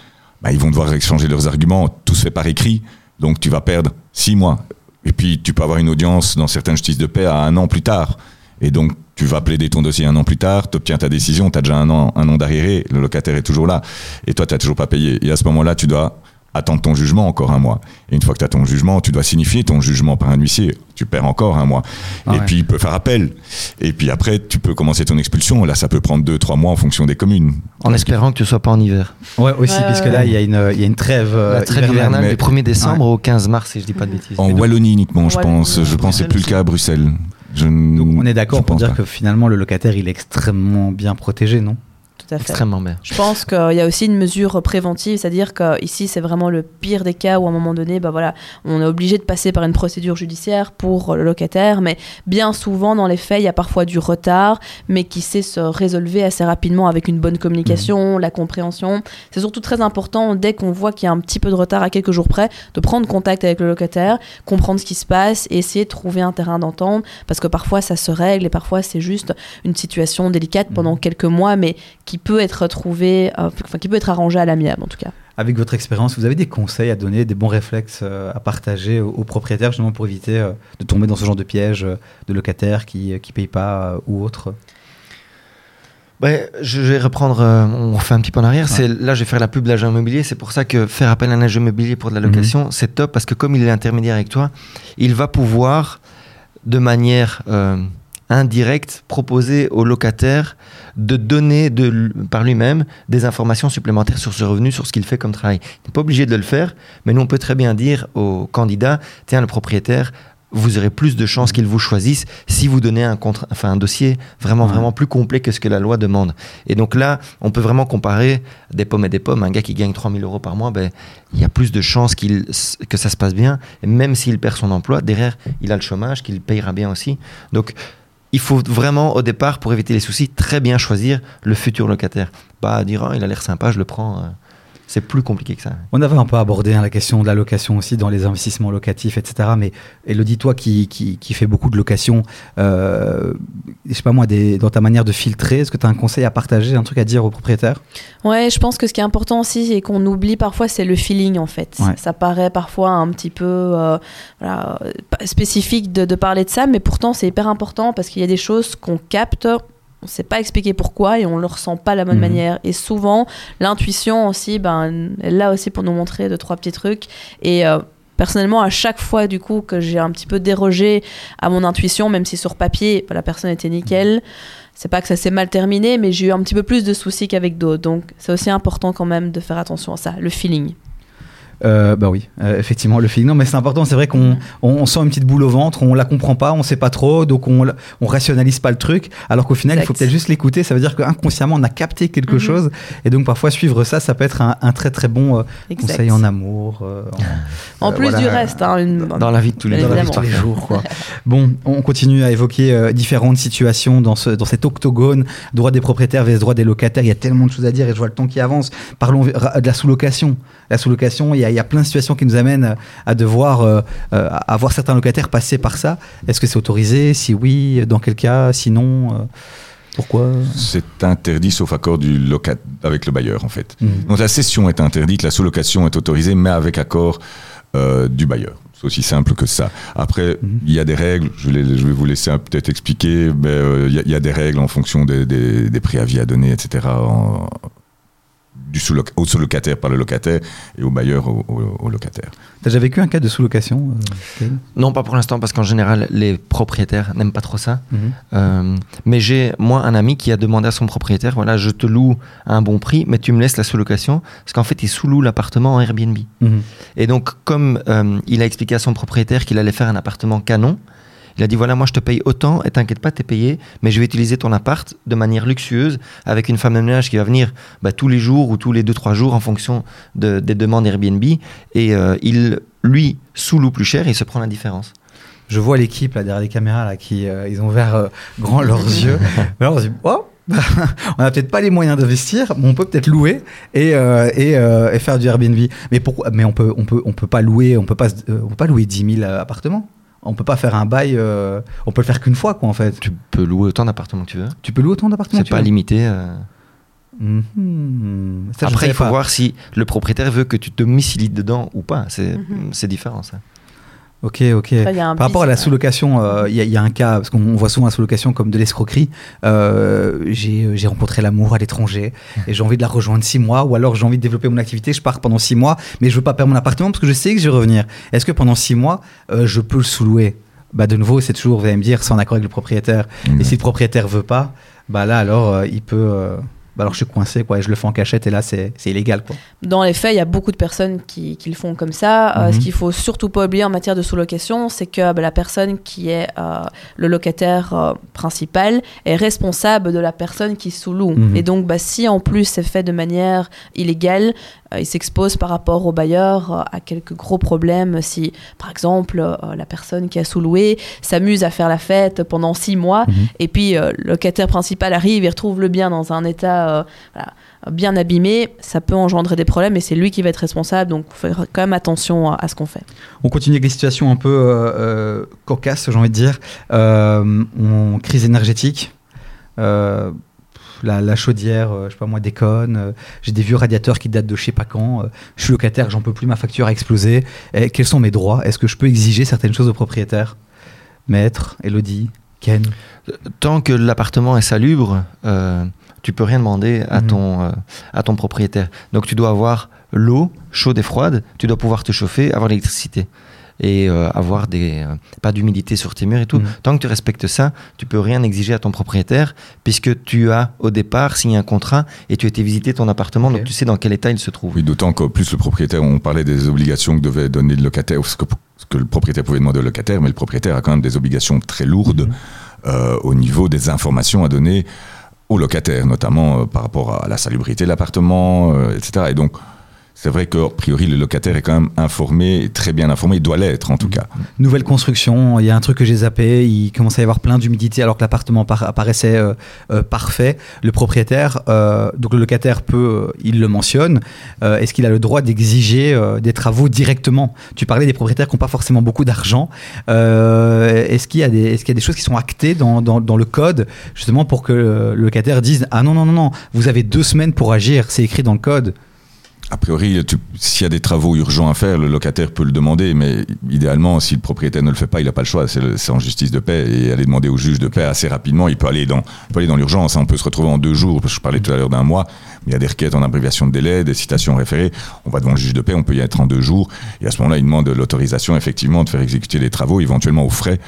bah, ils vont devoir échanger leurs arguments, tout se fait par écrit, donc tu vas perdre six mois. Et puis tu peux avoir une audience dans certaines justices de paix à un an plus tard. Et donc tu vas plaider ton dossier un an plus tard, tu obtiens ta décision, tu as déjà un an, un an d'arriéré, le locataire est toujours là, et toi tu n'as toujours pas payé. Et à ce moment-là, tu dois attendre ton jugement encore un mois. Et une fois que tu as ton jugement, tu dois signifier ton jugement par un huissier. Tu perds encore un mois. Ah et ouais. puis, il peut faire appel. Et puis après, tu peux commencer ton expulsion. Là, ça peut prendre deux, trois mois en fonction des communes. En espérant que tu sois pas en hiver. Ouais, aussi, puisque là, il y, a une- il y a une trêve. euh, La trêve hivernale. hivernale mais- du 1er décembre au 15 mars, si je dis pas de bêtises. En Wallonie uniquement, je Wallonie, pense. Je pense que c'est plus le cas à Bruxelles. Je Donc, on est d'accord pour dire pas. que finalement, le locataire, il est extrêmement bien protégé, non? Tout à fait. Extrêmement bien. Je pense qu'il y a aussi une mesure préventive, c'est-à-dire qu'ici, c'est vraiment le pire des cas où, à un moment donné, bah voilà, on est obligé de passer par une procédure judiciaire pour le locataire, mais bien souvent, dans les faits, il y a parfois du retard, mais qui sait se résolver assez rapidement avec une bonne communication, la compréhension. C'est surtout très important, dès qu'on voit qu'il y a un petit peu de retard à quelques jours près, de prendre contact avec le locataire, comprendre ce qui se passe et essayer de trouver un terrain d'entente, parce que parfois, ça se règle et parfois, c'est juste une situation délicate pendant quelques mois, mais qui peut être trouvé, euh, enfin qui peut être arrangé à l'amiable en tout cas. Avec votre expérience, vous avez des conseils à donner, des bons réflexes euh, à partager aux, propriétaires, justement pour éviter euh, de tomber dans ce genre de piège de locataires qui ne payent pas ou autre? Ouais, je vais reprendre, euh, on fait un petit peu en arrière. C'est là, je vais faire la pub de l'agent immobilier. C'est pour ça que faire appel à un agent immobilier pour de la location, c'est top parce que comme il est intermédiaire avec toi, il va pouvoir de manière euh, indirecte proposer au locataire de donner de, par lui-même des informations supplémentaires sur ce revenu, sur ce qu'il fait comme travail. Il n'est pas obligé de le faire, mais nous on peut très bien dire au candidat, tiens le propriétaire, vous aurez plus de chances qu'il vous choisisse si vous donnez un, contre, enfin, un dossier vraiment, Ouais. vraiment plus complet que ce que la loi demande. Et donc là, on peut vraiment comparer des pommes et des pommes. Un gars qui gagne 3000 euros par mois, ben, il y a plus de chances qu'il, que ça se passe bien. Et même s'il perd son emploi, derrière, il a le chômage, qu'il payera bien aussi. Donc, il faut vraiment, au départ, pour éviter les soucis, très bien choisir le futur locataire. Pas dire, Ah, il a l'air sympa, je le prends. C'est plus compliqué que ça. On avait un peu abordé hein, la question de la location aussi dans les investissements locatifs, etc. Mais Elodie, toi qui, qui, qui fais beaucoup de location, euh, je sais pas moi, des, dans ta manière de filtrer, est-ce que tu as un conseil à partager, un truc à dire aux propriétaires Ouais, je pense que ce qui est important aussi et qu'on oublie parfois, c'est le feeling en fait. Ouais. Ça paraît parfois un petit peu euh, voilà, spécifique de, de parler de ça, mais pourtant c'est hyper important parce qu'il y a des choses qu'on capte. On ne sait pas expliquer pourquoi et on ne le ressent pas de la bonne Mhm. manière. Et souvent, l'intuition aussi, ben, elle est là aussi pour nous montrer deux, trois petits trucs. Et euh, personnellement, à chaque fois du coup que j'ai un petit peu dérogé à mon intuition, même si sur papier, ben, la personne était nickel, c'est pas que ça s'est mal terminé, mais j'ai eu un petit peu plus de soucis qu'avec d'autres. Donc c'est aussi important quand même de faire attention à ça, le feeling. Euh, Bah oui, euh, effectivement, le feeling. Non, mais c'est important, c'est vrai qu'on on, on sent une petite boule au ventre, on la comprend pas, on sait pas trop, donc on, on rationalise pas le truc, alors qu'au final, il faut peut-être juste l'écouter, ça veut dire qu'inconsciemment, on a capté quelque Mhm. chose, et donc parfois suivre ça, ça peut être un, un très très bon euh, conseil en amour. euh, en- En euh, plus voilà. du reste, hein, une- Dans la vie de tous les jours. dans la vie de tous les jours. Quoi. <laughs> bon, on continue à évoquer euh, différentes situations dans, ce, dans cet octogone, droit des propriétaires vs droit des locataires. Il y a tellement de choses à dire et je vois le temps qui avance. Parlons de la sous-location. La sous-location, il y, a, il y a plein de situations qui nous amènent à devoir euh, euh, à voir certains locataires passer par ça. Est-ce que c'est autorisé? Si oui, dans quel cas? Sinon, euh, pourquoi? C'est interdit sauf accord du locat avec le bailleur en fait. Mhm. Donc la cession est interdite, la sous-location est autorisée, mais avec accord euh, du bailleur. C'est aussi simple que ça. Après, Mhm. il y a des règles, je, les- je vais vous laisser peut-être expliquer, mais euh, il y, a- y des règles en fonction des, des, des préavis à donner, etc. en- du sous au sous-locataire par le locataire et au bailleur au, au- au locataire. T'as déjà vécu un cas de sous-location euh, Non, pas pour l'instant, parce qu'en général, les propriétaires n'aiment pas trop ça. Mhm. Euh, mais j'ai, moi, un ami qui a demandé à son propriétaire, voilà, je te loue à un bon prix, mais tu me laisses la sous-location, parce qu'en fait, il sous-loue l'appartement en Airbnb. Mhm. Et donc, comme euh, il a expliqué à son propriétaire qu'il allait faire un appartement canon, il a dit voilà, moi je te paye autant et t'inquiète pas, t'es payé, mais je vais utiliser ton appart de manière luxueuse avec une femme de ménage qui va venir bah, tous les jours ou tous les 2-3 jours en fonction de- des demandes Airbnb. Et euh, il, lui, sous-loue plus cher et il se prend la différence. Je vois l'équipe là derrière les caméras là qui euh, ils ont ouvert euh, grand leurs <laughs> yeux. Alors on se dit oh, <laughs> on n'a peut-être pas les moyens d'investir, mais on peut peut-être louer et, euh, et, et faire du Airbnb. Mais pourquoi Mais on peut on peut on peut pas louer on peut pas on peut pas louer 10 000 appartements. On peut pas faire un bail. euh, on peut le faire qu'une fois quoi en fait. Tu peux louer autant d'appartements que tu veux. Tu peux louer autant d'appartements. C'est que pas tu veux limité. euh. Mhm. Ça, je Après, il faut pas. voir si le propriétaire veut que tu te domicilies dedans ou pas. C'est Mhm. c'est différent, ça. Ok, ok. Par rapport à la sous-location, euh, il y, a- il y a un cas, parce qu'on voit souvent la sous-location comme de l'escroquerie. Euh, j'ai j'ai rencontré l'amour à l'étranger et j'ai envie de la rejoindre six mois, ou alors j'ai envie de développer mon activité, je pars pendant six mois, mais je veux pas perdre mon appartement parce que je sais que je vais revenir. Est-ce que pendant six mois, euh, je peux le sous-louer? Bah, De nouveau, c'est toujours, vous allez me dire, c'est en accord avec le propriétaire. Mm. Et si le propriétaire veut pas, bah là, alors, euh, il peut. Bah alors, je suis coincé, quoi, et je le fais en cachette, et là, c'est illégal, quoi. Dans les faits, il y a beaucoup de personnes qui, qui le font comme ça. Euh, Mhm. ce qu'il faut surtout pas oublier en matière de sous-location, c'est que bah, la personne qui est euh, le locataire euh, principal est responsable de la personne qui sous-loue. Mhm. Et donc, bah, si en plus c'est fait de manière illégale, il s'expose par rapport au bailleur euh, à quelques gros problèmes. Si, par exemple, euh, la personne qui a sous-loué s'amuse à faire la fête pendant six mois, Mhm. et puis euh, le locataire principal arrive et retrouve le bien dans un état euh, voilà, bien abîmé, ça peut engendrer des problèmes et c'est lui qui va être responsable. Donc, il faut faire quand même attention à, ce qu'on fait. On continue avec des situations un peu euh, euh, cocasses, j'ai envie de dire. Euh, on- crise énergétique. Euh, la, la chaudière, euh, je sais pas moi, déconne. euh, J'ai des vieux radiateurs qui datent de je sais pas quand. euh, je suis locataire, j'en peux plus, ma facture a explosé. Et quels sont mes droits? Est-ce que je peux exiger certaines choses au propriétaire? Maître, Elodie, Ken Tant que l'appartement est salubre, euh, tu peux rien demander à, Mhm. ton, euh, à ton propriétaire. Donc tu dois avoir l'eau chaude et froide, tu dois pouvoir te chauffer, avoir l'électricité et euh, avoir des euh, pas d'humidité sur tes murs et tout. Mhm. Tant que tu respectes ça, tu peux rien exiger à ton propriétaire puisque tu as au départ signé un contrat et tu as été visiter ton appartement, donc tu sais dans quel état il se trouve. Oui, d'autant qu'en plus le propriétaire, on parlait des obligations que devait donner le locataire, ce que, ce que le propriétaire pouvait demander au locataire, mais le propriétaire a quand même des obligations très lourdes Mhm. euh, au niveau des informations à donner au locataire, notamment euh, par rapport à la salubrité de l'appartement, euh, etc. Et donc, c'est vrai qu'a priori, le locataire est quand même informé, très bien informé, il doit l'être en tout cas. Nouvelle construction, il y a un truc que j'ai zappé, il commence à y avoir plein d'humidité alors que l'appartement par- apparaissait euh, euh, parfait. Le propriétaire, euh, donc le locataire peut, il le mentionne, est-ce qu'il a le droit d'exiger des travaux directement? Tu parlais des propriétaires qui n'ont pas forcément beaucoup d'argent. Est-ce qu'il y, a des- est-ce qu'il y a des choses qui sont actées dans, dans- dans le code justement pour que le locataire dise Ah non, non, non, non, vous avez deux semaines pour agir, c'est écrit dans le code? A priori, s'il y a des travaux urgents à faire, le locataire peut le demander, mais idéalement, si le propriétaire ne le fait pas, il n'a pas le choix. C'est en justice de paix et aller demander au juge de paix assez rapidement. Il peut aller dans, peut aller dans l'urgence. On peut se retrouver en deux jours. Parce que je parlais tout à l'heure d'un mois, mais il y a des requêtes en abréviation de délai, des citations référées. On va devant le juge de paix, on peut y être en deux jours. Et à ce moment-là, il demande l'autorisation effectivement de faire exécuter les travaux, éventuellement aux frais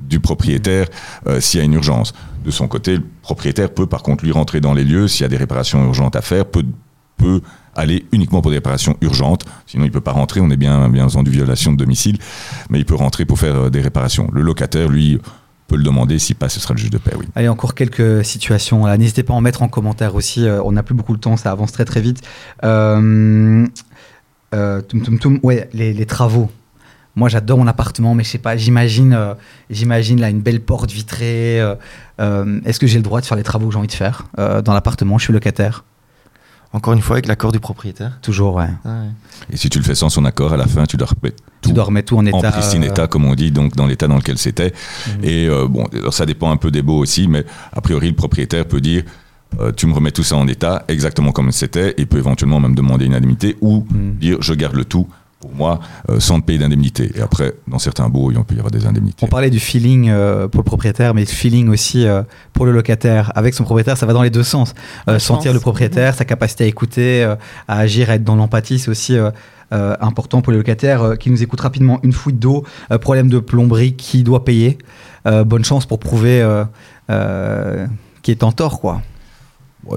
du propriétaire euh, s'il y a une urgence. De son côté, le propriétaire peut par contre lui rentrer dans les lieux s'il y a des réparations urgentes à faire, peut, peut aller uniquement pour des réparations urgentes. Sinon, il peut pas rentrer. On est bien, bien entendu violation de domicile, mais il peut rentrer pour faire euh, des réparations. Le locataire, lui, peut le demander. S'il passe, ce sera le juge de paix, oui. Allez, encore quelques situations. N'hésitez pas à en mettre en commentaire aussi. Euh, on n'a plus beaucoup de temps, ça avance très très vite. Euh. Ouais, les, travaux. Moi, j'adore mon appartement, mais je sais pas. J'imagine, j'imagine là une belle porte vitrée. Est-ce que j'ai le droit de faire les travaux que j'ai envie de faire dans l'appartement? Je suis locataire. Encore une fois, avec l'accord du propriétaire. Toujours, ouais. Ouais. Et si tu le fais sans son accord, à la fin, tu dois remettre Tu tout dois remettre tout en état. en pristine euh, état, comme on dit, donc dans l'état dans lequel c'était. Mhm. Et euh, bon, alors ça dépend un peu des baux aussi, mais a priori, le propriétaire peut dire euh, tu me remets tout ça en état, exactement comme c'était, et peut éventuellement même demander une indemnité ou Mhm. dire je garde le tout pour moi euh, sans payer d'indemnité. Et après, dans certains baux, il peut y avoir des indemnités. On parlait du feeling euh, pour le propriétaire, mais le feeling aussi euh, pour le locataire. Avec son propriétaire, ça va dans les deux sens. Euh, sentir le propriétaire, sa capacité à écouter, euh, à agir, à être dans l'empathie, c'est aussi euh, euh, important pour les locataires euh, qui nous écoutent rapidement. Une fuite d'eau, euh, problème de plomberie, qui doit payer Euh, Bonne chance pour prouver euh, euh, qui est en tort, quoi.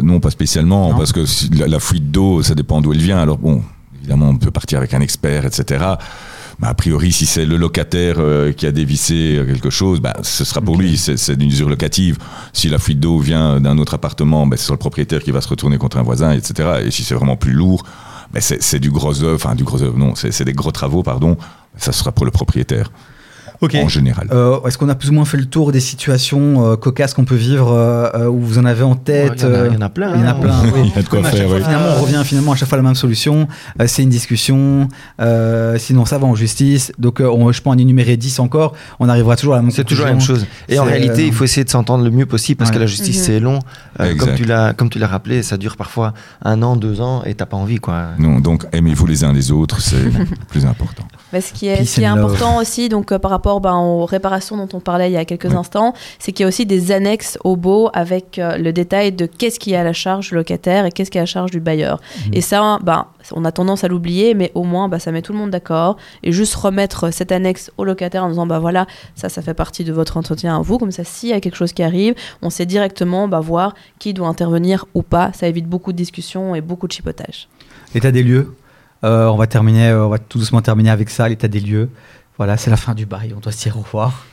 Non, pas spécialement, Non. parce que la, la fuite d'eau, ça dépend d'où elle vient. Alors bon, évidemment, on peut partir avec un expert, etc. Mais a priori, si c'est le locataire euh, qui a dévissé euh, quelque chose, bah, ce sera pour lui, c'est une usure locative. Si la fuite d'eau vient d'un autre appartement, bah, c'est sur le propriétaire qui va se retourner contre un voisin, etc. Et si c'est vraiment plus lourd, bah, c'est du gros œuvre, enfin du gros œuvre, non, c'est c'est des gros travaux, pardon, ça sera pour le propriétaire. En général. Euh, Est-ce qu'on a plus ou moins fait le tour des situations euh, cocasses qu'on peut vivre euh, où vous en avez en tête Il y en a- euh, il y en a plein. Il y en a hein. plein. <laughs> oui. Il y a de quoi Oui, faire, fois, oui. Finalement, on revient finalement à chaque fois à la même solution. Euh, c'est une discussion. Euh, sinon, ça va en justice. Donc, euh, on- je peux en énumérer 10 encore. On arrivera toujours à la même C'est toujours la même chose. Et en réalité, euh, il faut essayer de s'entendre le mieux possible parce Ouais. que la justice, Mhm. c'est long. Euh, comme tu l'as, comme tu l'as rappelé, ça dure parfois un an, deux ans et t'as pas envie, quoi. Non, donc aimez-vous les uns les autres, c'est le <laughs> plus important. Mais ce qui est, Peace ce qui est important aussi, donc euh, par rapport ben, aux réparations dont on parlait il y a quelques Oui. instants, c'est qu'il y a aussi des annexes au beau avec euh, le détail de qu'est-ce qui est à la charge du locataire et qu'est-ce qui est à la charge du bailleur. Mhm. Et ça, ben, on a tendance à l'oublier, mais au moins, ben, ça met tout le monde d'accord. Et juste remettre cette annexe au locataire en disant, bah voilà, ça, ça fait partie de votre entretien à vous. Comme ça, s'il y a quelque chose qui arrive, on sait directement bah, voir qui doit intervenir ou pas. Ça évite beaucoup de discussions et beaucoup de chipotage. L'état des lieux. Euh, on va terminer, euh, on va tout doucement terminer avec ça, l'état des lieux. Voilà, c'est la fin du bail, on doit au revoir.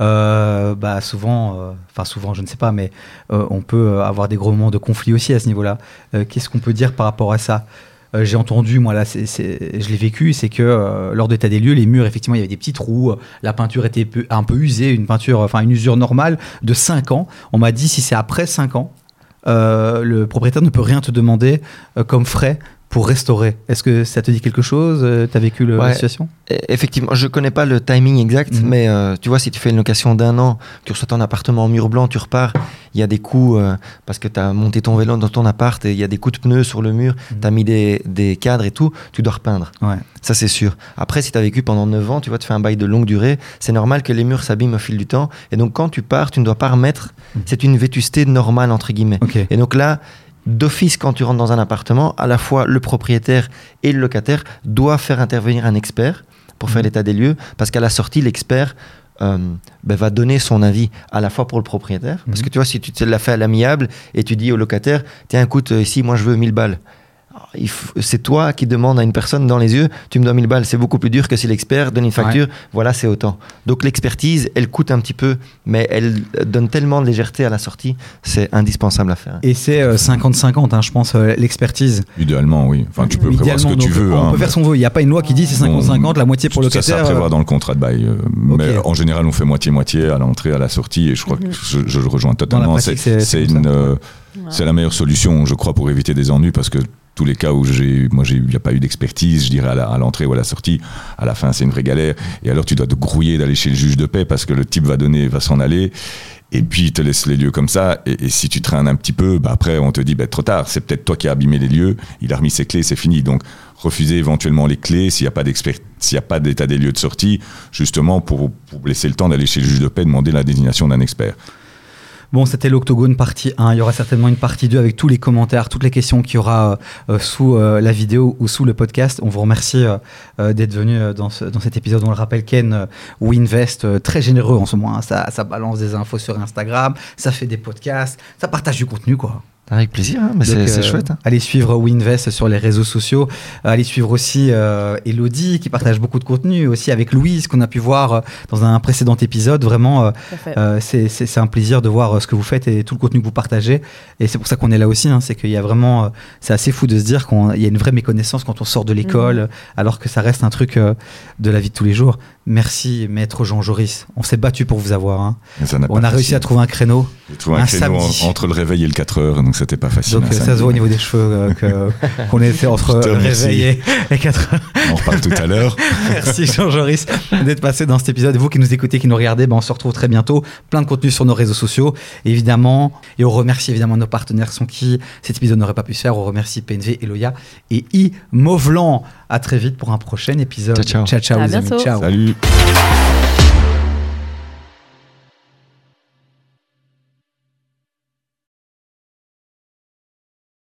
Euh, bah souvent, euh, enfin souvent, je ne sais pas, mais euh, on peut avoir des gros moments de conflit aussi à ce niveau-là. Qu'est-ce qu'on peut dire par rapport à ça? J'ai entendu, moi là, je l'ai vécu, c'est que lors de l'état des lieux, les murs, effectivement, il y avait des petits trous, la peinture était un peu usée, une peinture, enfin une usure normale de 5 ans. On m'a dit si c'est après 5 ans, le propriétaire ne peut rien te demander comme frais pour restaurer. Est-ce que ça te dit quelque chose Tu as vécu le- la situation? Et- Effectivement, je connais pas le timing exact, Mhm. mais euh, tu vois, si tu fais une location d'un an, tu reçois ton appartement en mur blanc, tu repars, il y a des coups euh, parce que tu as monté ton vélo dans ton appart et il y a des coups de pneus sur le mur, Mhm. tu as mis des, des cadres et tout, tu dois repeindre. Ouais. Ça, c'est sûr. Après, si tu as vécu pendant 9 ans, tu vois, tu fais un bail de longue durée, c'est normal que les murs s'abîment au fil du temps. Et donc, quand tu pars, tu ne dois pas remettre. Mhm. C'est une vétusté normale, entre guillemets. Ok. Et donc là, d'office, quand tu rentres dans un appartement, à la fois le propriétaire et le locataire doivent faire intervenir un expert pour faire Mhm. l'état des lieux, parce qu'à la sortie, l'expert euh, ben, va donner son avis à la fois pour le propriétaire, parce Mhm. que tu vois, si tu te l'as fait à l'amiable et tu dis au locataire, tiens, écoute, euh, ici, moi, je veux 1000 balles. F- C'est toi qui demande à une personne dans les yeux, tu me dois 1000 balles. C'est beaucoup plus dur que si l'expert donne une facture, voilà, c'est autant. Donc l'expertise, elle coûte un petit peu, mais elle donne tellement de légèreté à la sortie, c'est indispensable à faire. Et c'est euh, 50-50, hein, je pense, euh, l'expertise. Idéalement, oui. Enfin, tu peux prévoir ce que tu veux. On hein. peut faire son vœu. Il n'y a pas une loi qui dit c'est 50-50, la moitié pour le ça, ça locataire. prévoit euh, dans le contrat de bail. euh, Mais en général, on fait moitié-moitié à l'entrée, à la sortie. Et je crois Mhm. que je, je le rejoins totalement. c'est- C'est c'est c'est une, euh, c'est la meilleure solution, je crois, pour éviter des ennuis parce que tous les cas où j'ai, moi, il n'y a pas eu d'expertise, je dirais à l'entrée ou à la sortie, à la fin, c'est une vraie galère. Et alors, tu dois te grouiller d'aller chez le juge de paix parce que le type va donner, va s'en aller. Et puis, il te laisse les lieux comme ça. Et, si tu traînes un petit peu, bah après, on te dit, bah, trop tard. C'est peut-être toi qui as abîmé les lieux. Il a remis ses clés, c'est fini. Donc, refuser éventuellement les clés s'il n'y a pas s'il a pas d'état des lieux de sortie, justement pour, pour laisser le temps d'aller chez le juge de paix demander la désignation d'un expert. Bon, c'était l'Octogone partie 1. Il y aura certainement une partie 2 avec tous les commentaires, toutes les questions qu'il y aura euh, euh, sous euh, la vidéo ou sous le podcast. On vous remercie d'être venu dans, dans cet épisode. On le rappelle, Ken Winvest, euh, très généreux en ce moment. hein. Ça balance des infos sur Instagram, ça fait des podcasts, ça partage du contenu, quoi. Avec plaisir, hein, mais c'est euh, chouette. hein. Allez suivre Winvest sur les réseaux sociaux. Euh, allez suivre aussi euh, Elodie qui partage beaucoup de contenu, aussi avec Louise qu'on a pu voir dans un précédent épisode. Vraiment, euh, c'est- un plaisir de voir ce que vous faites et tout le contenu que vous partagez. Et c'est pour ça qu'on est là aussi. hein. c'est qu'il y a vraiment, c'est assez fou de se dire qu'il y a une vraie méconnaissance quand on sort de l'école, euh, alors que ça reste un truc euh, de la vie de tous les jours. Merci, maître Jean Joris. On s'est battu pour vous avoir. hein. Ça On a réussi à trouver un créneau. Trouvé un, un créneau samedi. en- entre le réveil et le 4 heures, donc c'était pas facile. Donc euh, ça se voit au niveau des cheveux euh, <laughs> qu'on était entre Je te le remercie. réveil et, et 4 heures. On reparle tout à l'heure. <laughs> Merci Jean Joris d'être passé dans cet épisode. Vous qui nous écoutez, qui nous regardez, ben on se retrouve très bientôt. Plein de contenu sur nos réseaux sociaux, évidemment. Et on remercie évidemment nos partenaires sans qui cet épisode n'aurait pas pu se faire. On remercie PNV, Eloya et I Movlan. À très vite pour un prochain épisode. Ciao, ciao. ciao, À les amis. bientôt. Ciao. Salut.